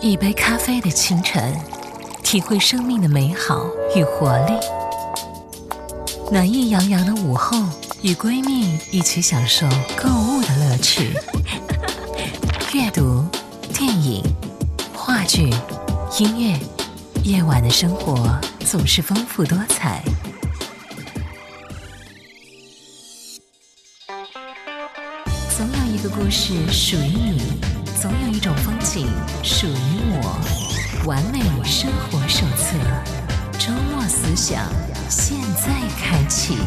一杯咖啡的清晨，体会生命的美好与活力；暖意洋洋的午后，与闺蜜一起享受购物的乐趣。阅读、电影、话剧、音乐，夜晚的生活总是丰富多彩。总有一个故事属于你，总有一种风景属于我。完美生活手册，周末思想，现在开启。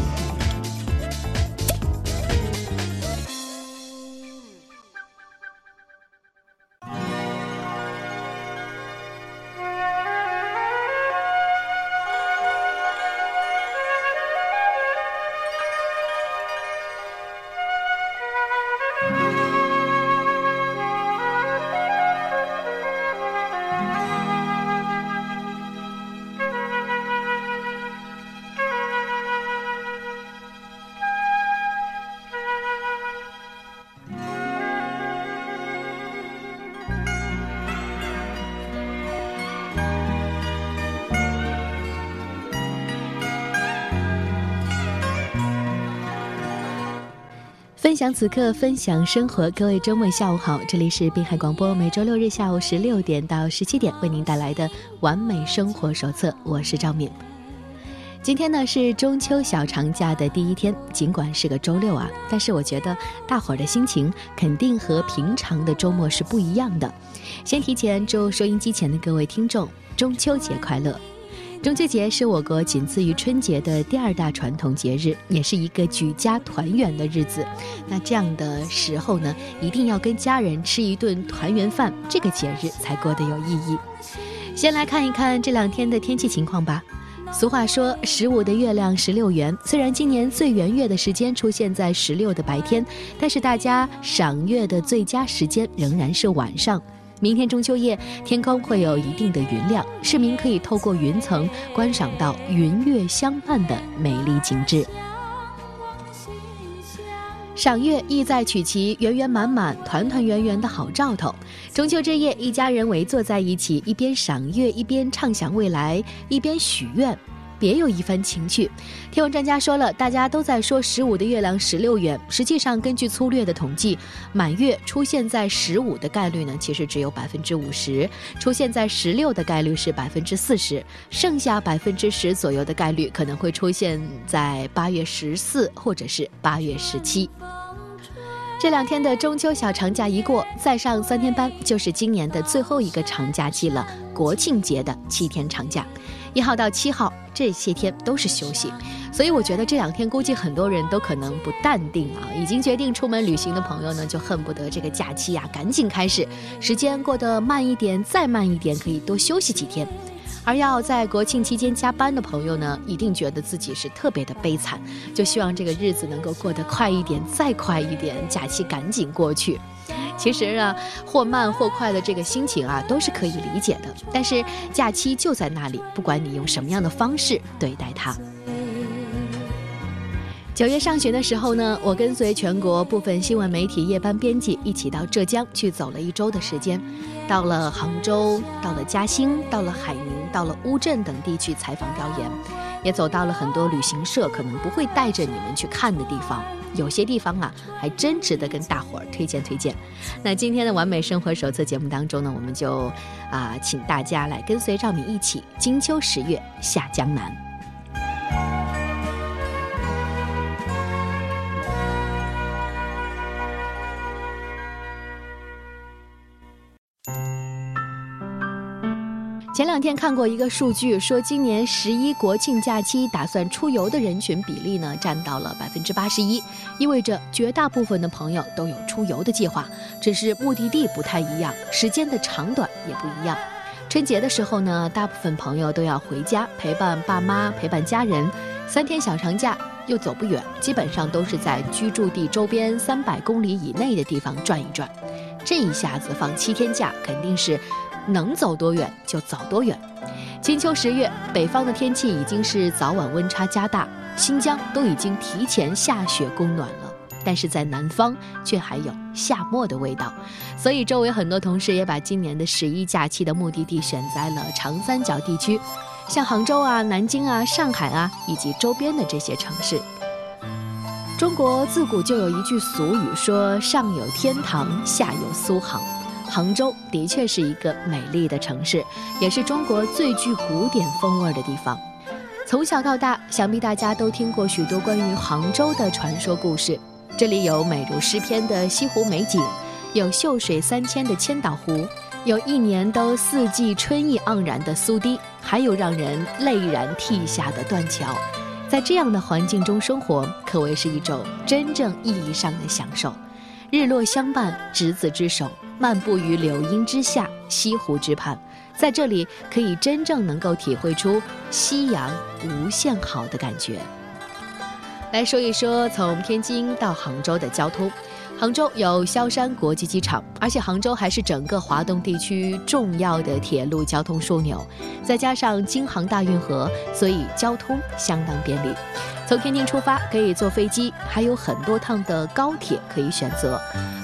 分享此刻，分享生活。各位周末下午好，这里是滨海广播，每周六日下午十六点到十七点为您带来的完美生活手册。我是赵敏。今天呢是中秋小长假的第一天，尽管是个周六啊，但是我觉得大伙儿的心情肯定和平常的周末是不一样的。先提前祝收音机前的各位听众中秋节快乐！中秋节是我国仅次于春节的第二大传统节日，也是一个举家团圆的日子。那这样的时候呢，一定要跟家人吃一顿团圆饭，这个节日才过得有意义。先来看一看这两天的天气情况吧。俗话说“十五的月亮十六圆”，虽然今年最圆月的时间出现在十六的白天，但是大家赏月的最佳时间仍然是晚上。明天中秋夜，天空会有一定的云量，市民可以透过云层观赏到云月相伴的美丽景致。赏月意在取其圆圆满满、团团圆圆的好兆头。中秋之夜，一家人围坐在一起，一边赏月，一边畅想未来，一边许愿。别有一番情趣。天文专家说了，大家都在说十五的月亮十六圆，实际上根据粗略的统计，满月出现在十五的概率呢，其实只有百分之五十；出现在十六的概率是百分之四十，剩下百分之十左右的概率可能会出现在八月十四或者是八月十七。这两天的中秋小长假一过，再上三天班就是今年的最后一个长假期了——国庆节的七天长假，一号到七号。这些天都是休息，所以我觉得这两天估计很多人都可能不淡定啊。已经决定出门旅行的朋友呢，就恨不得这个假期呀赶紧开始，时间过得慢一点，再慢一点，可以多休息几天。而要在国庆期间加班的朋友呢，一定觉得自己是特别的悲惨，就希望这个日子能够过得快一点，再快一点，假期赶紧过去。其实啊，或慢或快的这个心情啊，都是可以理解的。但是假期就在那里，不管你用什么样的方式对待它。九月上旬的时候呢，我跟随全国部分新闻媒体夜班编辑一起到浙江去走了一周的时间，到了杭州，到了嘉兴，到了海宁，到了乌镇等地去采访调研，也走到了很多旅行社可能不会带着你们去看的地方。有些地方啊，还真值得跟大伙儿推荐推荐。那今天的完美生活手册节目当中呢，我们就啊，请大家来跟随赵敏一起金秋十月下江南。前两天看过一个数据，说今年十一国庆假期打算出游的人群比例呢，占到了百分之八十一，意味着绝大部分的朋友都有出游的计划，只是目的地不太一样，时间的长短也不一样。春节的时候呢，大部分朋友都要回家陪伴爸妈、陪伴家人，三天小长假又走不远，基本上都是在居住地周边三百公里以内的地方转一转。这一下子放七天假，肯定是。能走多远就走多远。金秋十月，北方的天气已经是早晚温差加大，新疆都已经提前下雪供暖了。但是在南方却还有夏末的味道。所以周围很多同事也把今年的十一假期的目的地选在了长三角地区，像杭州啊、南京啊、上海啊以及周边的这些城市。中国自古就有一句俗语说：“上有天堂，下有苏杭。”杭州的确是一个美丽的城市，也是中国最具古典风味的地方。从小到大，想必大家都听过许多关于杭州的传说故事。这里有美如诗篇的西湖美景，有秀水三千的千岛湖，有一年都四季春意盎然的苏堤，还有让人泪然涕下的断桥。在这样的环境中生活，可谓是一种真正意义上的享受。日落相伴，执子之手。漫步于柳荫之下，西湖之畔，在这里可以真正能够体会出夕阳无限好的感觉。来说一说从天津到杭州的交通。杭州有萧山国际机场，而且杭州还是整个华东地区重要的铁路交通枢纽，再加上京杭大运河，所以交通相当便利。从天津出发可以坐飞机，还有很多趟的高铁可以选择。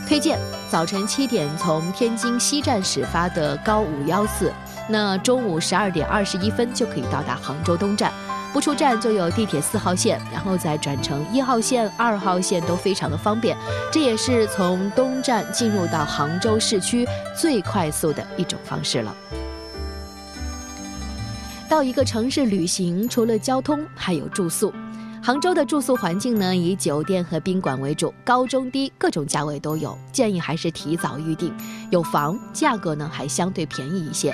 推荐早晨七点从天津西站始发的高五幺四，那中午十二点二十一分就可以到达杭州东站。不出站就有地铁四号线，然后再转乘一号线、二号线都非常的方便。这也是从东站进入到杭州市区最快速的一种方式了。到一个城市旅行，除了交通，还有住宿。杭州的住宿环境呢，以酒店和宾馆为主，高中低各种价位都有，建议还是提早预定。有房，价格呢还相对便宜一些。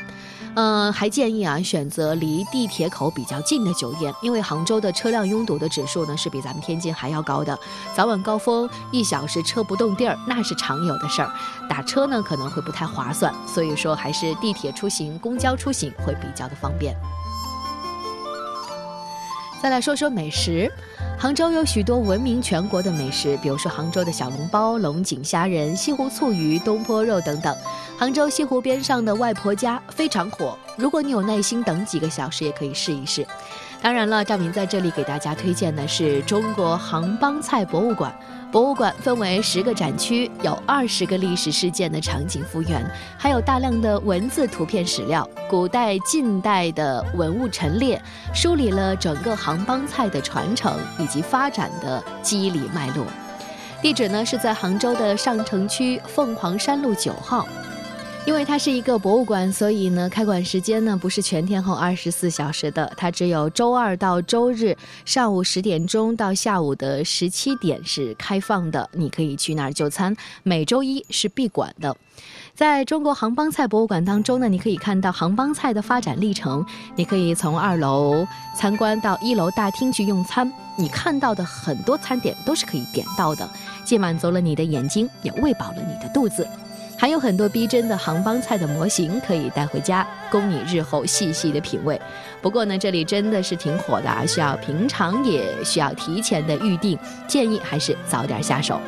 嗯，还建议啊选择离地铁口比较近的酒店，因为杭州的车辆拥堵的指数呢是比咱们天津还要高的，早晚高峰一小时车不动地儿，那是常有的事儿。打车呢可能会不太划算，所以说还是地铁出行、公交出行会比较的方便。再来说说美食，杭州有许多闻名全国的美食，比如说杭州的小笼包、龙井虾仁、西湖醋鱼、东坡肉等等。杭州西湖边上的外婆家非常火，如果你有耐心等几个小时，也可以试一试。当然了，赵明在这里给大家推荐的是中国杭帮菜博物馆。博物馆分为十个展区，有二十个历史事件的场景复原，还有大量的文字、图片、史料，古代、近代的文物陈列，梳理了整个杭帮菜的传承以及发展的机理脉络。地址呢是在杭州的上城区凤凰山路九号。因为它是一个博物馆，所以呢，开馆时间呢不是全天候二十四小时的，它只有周二到周日上午十点钟到下午的十七点是开放的，你可以去那儿就餐。每周一是闭馆的。在中国杭帮菜博物馆当中呢，你可以看到杭帮菜的发展历程，你可以从二楼参观到一楼大厅去用餐，你看到的很多餐点都是可以点到的，既满足了你的眼睛，也喂饱了你的肚子。还有很多逼真的杭帮菜的模型可以带回家，供你日后细细的品味。不过呢，这里真的是挺火的啊，需要平常也需要提前的预定，建议还是早点下手。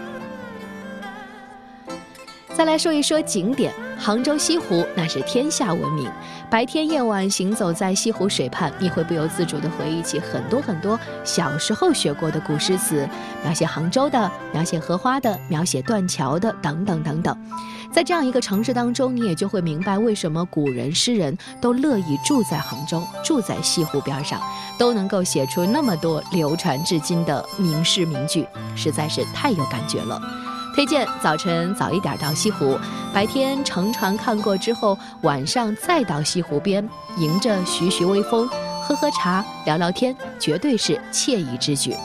再来说一说景点，杭州西湖那是天下闻名。白天夜晚行走在西湖水畔，你会不由自主地回忆起很多很多小时候学过的古诗词，描写杭州的，描写荷花的，描写断桥的，等等等等。在这样一个城市当中，你也就会明白为什么古人诗人都乐意住在杭州，住在西湖边上，都能够写出那么多流传至今的名诗名句，实在是太有感觉了。推荐早晨早一点到西湖，白天乘船看过之后，晚上再到西湖边，迎着徐徐微风，喝喝茶，聊聊天，绝对是惬意之举。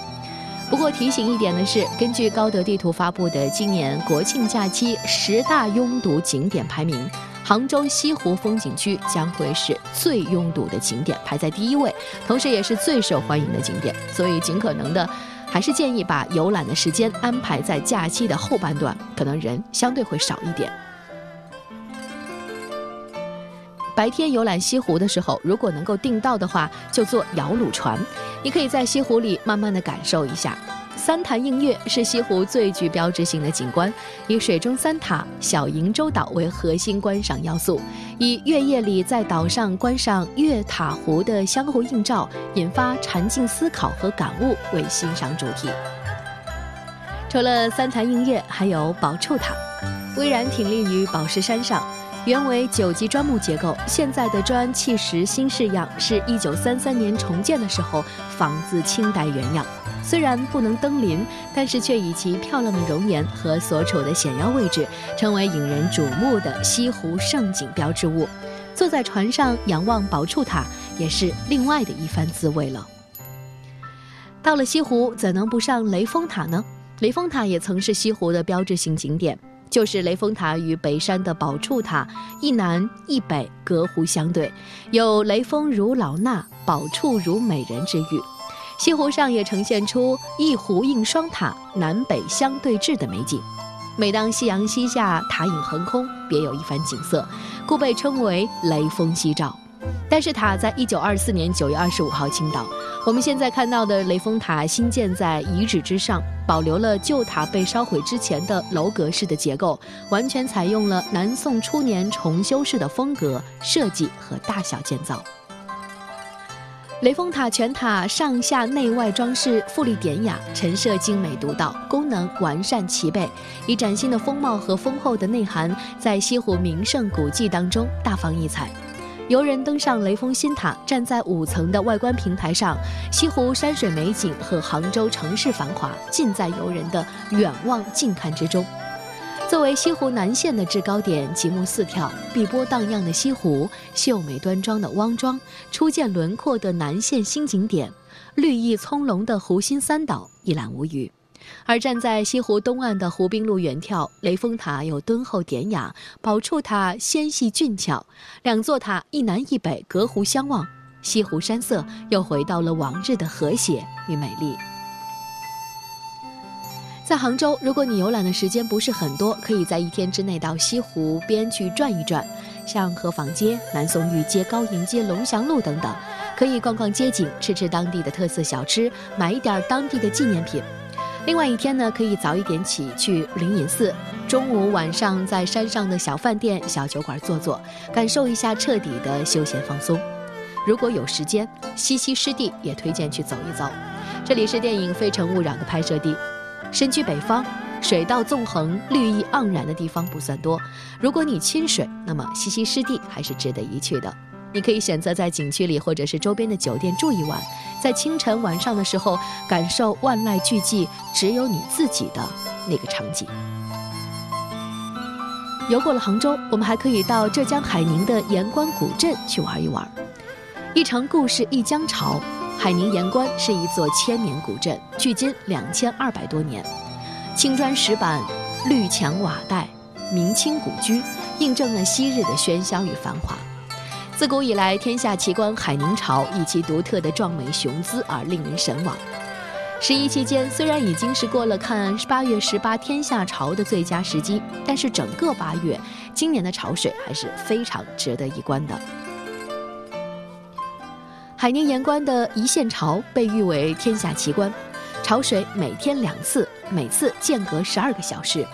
不过提醒一点的是，根据高德地图发布的今年国庆假期十大拥堵景点排名，杭州西湖风景区将会是最拥堵的景点，排在第一位，同时也是最受欢迎的景点。所以尽可能的。还是建议把游览的时间安排在假期的后半段，可能人相对会少一点。白天游览西湖的时候，如果能够订到的话，就坐摇橹船，你可以在西湖里慢慢的感受一下。三潭映月是西湖最具标志性的景观，以水中三塔、小瀛洲岛为核心观赏要素，以月夜里在岛上观赏月塔湖的相互映照，引发禅静思考和感悟为欣赏主题。除了三潭映月，还有宝柱塔。巍然挺立于宝石山上，原为九级砖木结构，现在的砖砌石新式样，是一九三三年重建的时候仿自清代原样。虽然不能登临，但是却以其漂亮的容颜和所处的险要位置，成为引人瞩目的西湖胜景标志物。坐在船上仰望宝柱塔，也是另外的一番滋味了。到了西湖，怎能不上雷峰塔呢？雷峰塔也曾是西湖的标志性景点，就是雷峰塔与北山的宝柱塔一南一北隔湖相对，有雷峰如老衲，宝柱如美人之誉。西湖上也呈现出一湖映双塔，南北相对峙的美景。每当夕阳西下，塔影横空，别有一番景色，故被称为雷峰夕照。但是塔在一九二四年九月二十五号倾倒。我们现在看到的雷峰塔新建在遗址之上，保留了旧塔被烧毁之前的楼阁式的结构，完全采用了南宋初年重修式的风格设计和大小建造。雷峰塔全塔上下内外装饰富丽典雅，陈设精美独到，功能完善齐备，以崭新的风貌和丰厚的内涵，在西湖名胜古迹当中大放异彩。游人登上雷峰新塔，站在五层的外观平台上，西湖山水美景和杭州城市繁华尽在游人的远望近看之中。作为西湖南线的制高点，极目四眺，碧波荡漾的西湖，秀美端庄的汪庄，初见轮廓的南线新景点，绿意葱茏的湖心三岛，一览无余。而站在西湖东岸的湖滨路远眺，雷峰塔又敦厚典雅，宝柱塔纤细俊俏，两座塔一南一北隔湖相望，西湖山色又回到了往日的和谐与美丽。在杭州，如果你游览的时间不是很多，可以在一天之内到西湖边去转一转，像河坊街、南宋御街、高营街、龙翔路等等，可以逛逛街景，吃吃当地的特色小吃，买一点当地的纪念品。另外一天呢，可以早一点起去灵隐寺，中午晚上在山上的小饭店、小酒馆坐坐，感受一下彻底的休闲放松。如果有时间，西溪湿地也推荐去走一走，这里是电影《非诚勿扰》的拍摄地。身居北方，水道纵横、绿意盎然的地方不算多。如果你亲水，那么西溪湿地还是值得一去的。你可以选择在景区里或者是周边的酒店住一晚，在清晨晚上的时候感受万籁俱寂、只有你自己的那个场景。游过了杭州，我们还可以到浙江海宁的盐官古镇去玩一玩。一城故事一江潮。海宁盐官是一座千年古镇，距今两千二百多年，青砖石板、绿墙瓦带，明清古居，印证了昔日的喧嚣与繁华。自古以来，天下奇观海宁潮以其独特的壮美雄姿而令人神往。十一期间，虽然已经是过了看八月十八天下潮的最佳时机，但是整个八月，今年的潮水还是非常值得一观的。海宁盐官的一线潮被誉为天下奇观，潮水每天两次，每次间隔十二个小时。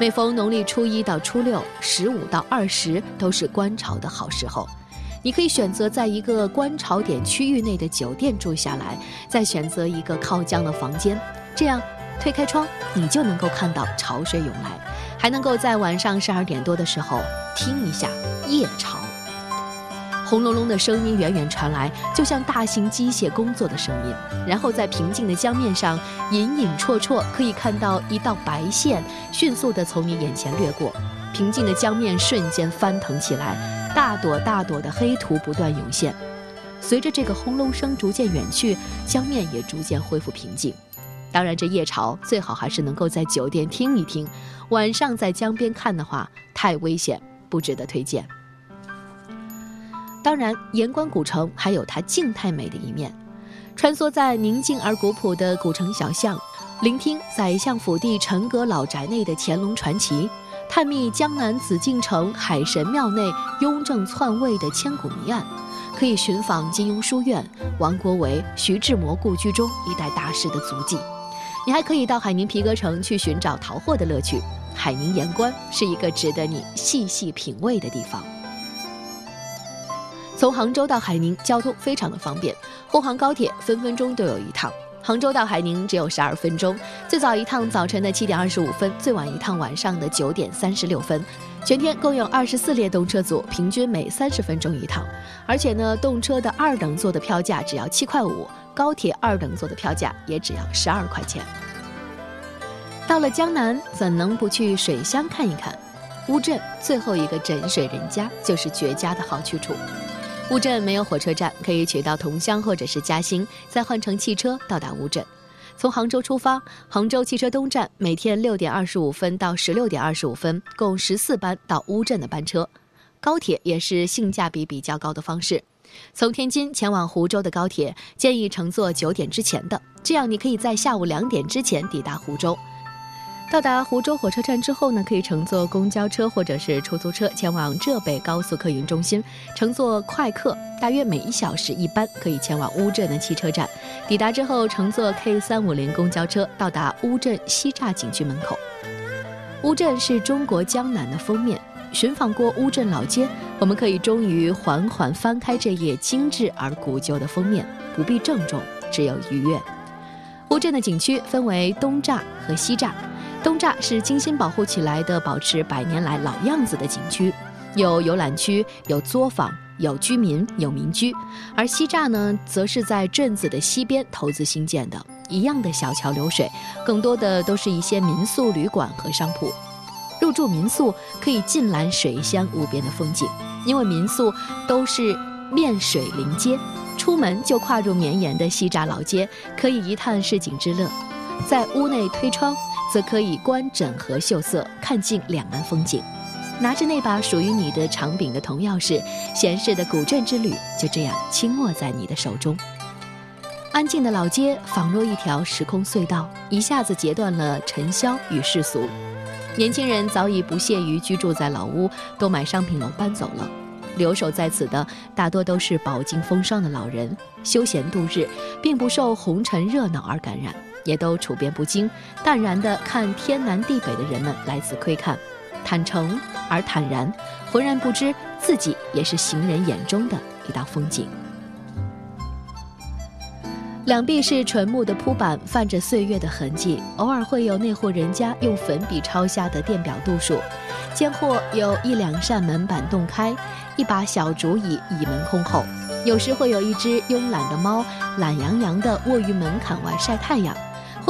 每逢农历初一到初六，十五到二十都是观潮的好时候。你可以选择在一个观潮点区域内的酒店住下来，再选择一个靠江的房间，这样推开窗，你就能够看到潮水涌来，还能够在晚上十二点多的时候听一下夜潮。轰隆隆的声音远远传来，就像大型机械工作的声音。然后在平静的江面上，隐隐绰绰可以看到一道白线迅速地从你眼前掠过，平静的江面瞬间翻腾起来，大朵大朵的黑土不断涌现。随着这个轰隆声逐渐远去，江面也逐渐恢复平静。当然，这夜潮最好还是能够在酒店听一听，晚上在江边看的话太危险，不值得推荐。当然，盐官古城还有它静态美的一面。穿梭在宁静而古朴的古城小巷，聆听宰相府邸陈阁老宅内的乾隆传奇，探秘江南紫禁城海神庙内雍正篡位的千古谜案，可以寻访金庸书院、王国维、徐志摩故居中一代大师的足迹。你还可以到海宁皮革城去寻找淘货的乐趣。海宁盐官是一个值得你细细品味的地方。从杭州到海宁，交通非常的方便，沪杭高铁分分钟都有一趟。杭州到海宁只有十二分钟，最早一趟早晨的七点二十五分，最晚一趟晚上的九点三十六分。全天共有二十四列动车组，平均每三十分钟一趟。而且呢，动车的二等座的票价只要七块五，高铁二等座的票价也只要十二块钱。到了江南，怎能不去水乡看一看？乌镇最后一个枕水人家，就是绝佳的好去处。乌镇没有火车站，可以取到桐乡或者是嘉兴，再换乘汽车到达乌镇。从杭州出发，杭州汽车东站每天六点二十五分到十六点二十五分，共十四班到乌镇的班车。高铁也是性价比比较高的方式。从天津前往湖州的高铁，建议乘坐九点之前的，这样你可以在下午两点之前抵达湖州。到达湖州火车站之后呢，可以乘坐公交车或者是出租车前往浙北高速客运中心，乘坐快客，大约每一小时一班，可以前往乌镇的汽车站。抵达之后，乘坐 K 三五零公交车到达乌镇西栅景区门口。乌镇是中国江南的封面，寻访过乌镇老街，我们可以终于缓缓翻开这页精致而古旧的封面，不必郑重，只有愉悦。乌镇的景区分为东栅和西栅。东栅是精心保护起来的，保持百年来老样子的景区，有游览区，有作坊，有居民，有民居。而西栅呢，则是在镇子的西边投资兴建的，一样的小桥流水，更多的都是一些民宿、旅馆和商铺。入住民宿可以尽览水乡无边的风景，因为民宿都是面水临街，出门就跨入绵延的西栅老街，可以一探市井之乐。在屋内推窗。则可以观整河秀色，看尽两岸风景。拿着那把属于你的长柄的铜钥匙，闲适的古镇之旅就这样轻握在你的手中。安静的老街仿若一条时空隧道，一下子截断了尘嚣与世俗。年轻人早已不屑于居住在老屋，都买商品楼搬走了。留守在此的大多都是饱经风霜的老人，休闲度日，并不受红尘热闹而感染。也都处变不惊，淡然地看天南地北的人们来此窥看，坦诚而坦然，浑然不知自己也是行人眼中的一道风景。两壁是纯木的铺板，泛着岁月的痕迹，偶尔会有那户人家用粉笔抄下的电表度数。间或有一两扇门板洞开，一把小竹椅倚门空后。有时会有一只慵懒的猫，懒洋洋地卧于门槛外晒太阳。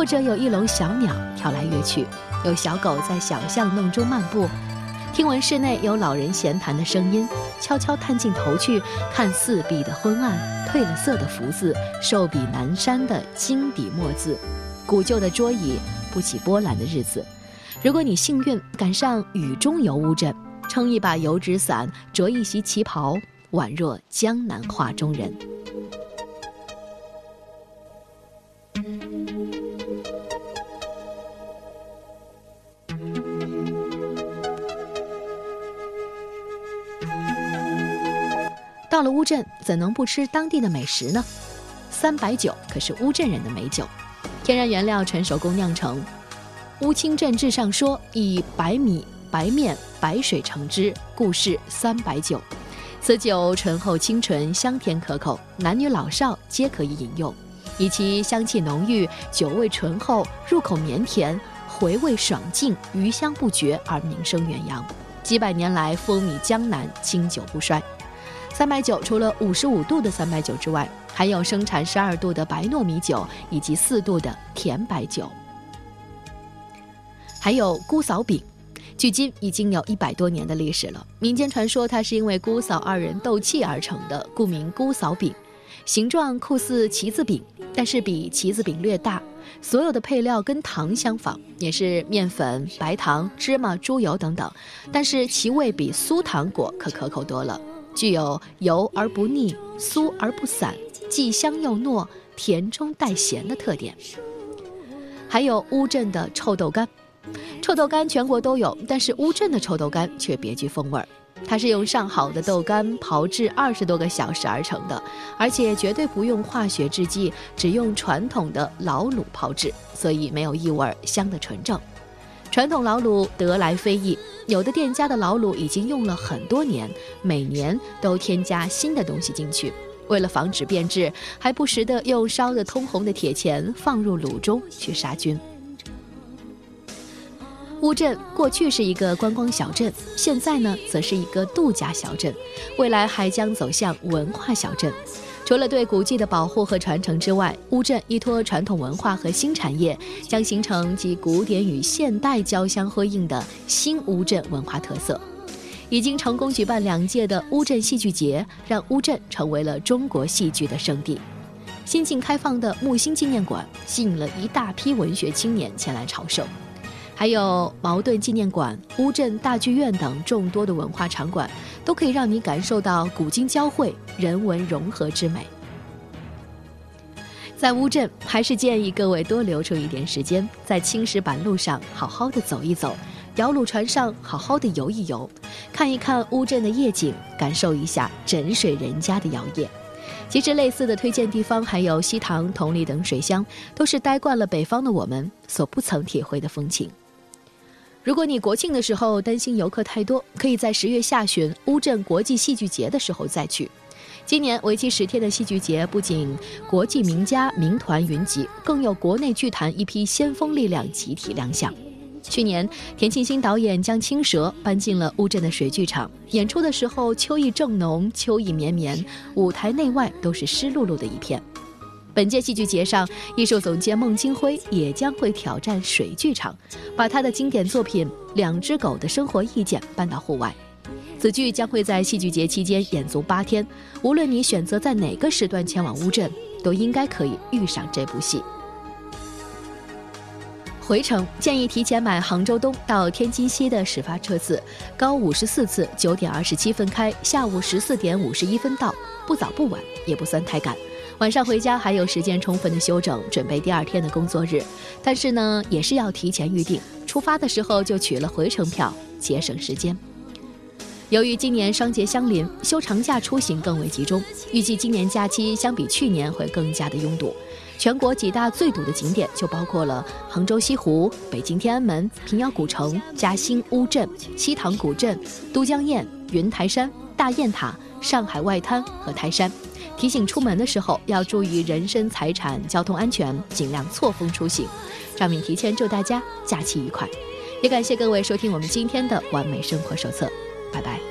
或者有一笼小鸟跳来跃去，有小狗在小巷弄中漫步，听闻室内有老人闲谈的声音，悄悄探进头去看四壁的昏暗、褪了色的福字、瘦笔南山的金笔墨字、古旧的桌椅不起波澜的日子。如果你幸运赶上雨中游乌镇，撑一把油纸伞，着一袭旗袍，宛若江南画中人。到了乌镇，怎能不吃当地的美食呢？三白酒可是乌镇人的美酒，天然原料纯手工酿成。乌青镇志上说，以白米、白面、白水成汁，故是三白酒。此酒醇厚清纯，香甜可口，男女老少皆可以饮用。以其香气浓郁、酒味醇厚、入口绵甜、回味爽劲、余香不绝而名声远扬。几百年来风靡江南，经久不衰。三白酒除了五十五度的三白酒之外，还有生产十二度的白糯米酒以及四度的甜白酒。还有姑嫂饼，距今已经有一百多年的历史了。民间传说它是因为姑嫂二人斗气而成的，故名姑嫂饼。形状酷似棋子饼，但是比棋子饼略大。所有的配料跟糖相仿，也是面粉、白糖、芝麻、猪油等等，但是其味比酥糖果可可口多了。具有油而不腻、酥而不散、既香又糯、甜中带咸的特点。还有乌镇的臭豆干，臭豆干全国都有，但是乌镇的臭豆干却别具风味儿。它是用上好的豆干炮制二十多个小时而成的，而且绝对不用化学制剂，只用传统的老卤炮制，所以没有异味，香的纯正。传统老卤得来非易，有的店家的老卤已经用了很多年，每年都添加新的东西进去，为了防止变质，还不时地用烧得通红的铁钳放入卤中去杀菌。乌镇过去是一个观光小镇，现在呢，则是一个度假小镇，未来还将走向文化小镇。除了对古迹的保护和传承之外，乌镇依托传统文化和新产业，将形成集古典与现代交相辉映的新乌镇文化特色。已经成功举办两届的乌镇戏剧节，让乌镇成为了中国戏剧的圣地。新近开放的木心纪念馆吸引了一大批文学青年前来朝圣。还有茅盾纪念馆、乌镇大剧院等众多的文化场馆，都可以让你感受到古今交汇、人文融合之美。在乌镇，还是建议各位多留出一点时间，在青石板路上好好的走一走，摇橹船上好好的游一游，看一看乌镇的夜景，感受一下枕水人家的摇曳。其实，类似的推荐地方还有西塘、同里等水乡，都是待惯了北方的我们所不曾体会的风情。如果你国庆的时候担心游客太多，可以在十月下旬乌镇国际戏剧节的时候再去。今年为期十天的戏剧节，不仅国际名家名团云集，更有国内剧坛一批先锋力量集体亮相。去年，田沁鑫导演将《青蛇》搬进了乌镇的水剧场，演出的时候秋意正浓，秋意绵绵，舞台内外都是湿漉漉的一片。本届戏剧节上，艺术总监孟京辉也将会挑战水剧场，把他的经典作品《两只狗的生活意见》搬到户外。此剧将会在戏剧节期间演足八天，无论你选择在哪个时段前往乌镇，都应该可以遇上这部戏。回程建议提前买杭州东到天津西的始发车次，高五十四次，九点二十七分开，下午十四点五十一分到，不早不晚，也不算太赶。晚上回家还有时间充分的休整，准备第二天的工作日。但是呢，也是要提前预定，出发的时候就取了回程票，节省时间。由于今年双节相邻，休长假出行更为集中，预计今年假期相比去年会更加的拥堵。全国几大最堵的景点就包括了杭州西湖、北京天安门、平遥古城、嘉兴乌镇、西塘古镇、都江堰、云台山、大雁塔、上海外滩和台山。提醒出门的时候要注意人身财产、交通安全，尽量错峰出行。张敏提前祝大家假期愉快，也感谢各位收听我们今天的完美生活手册，拜拜。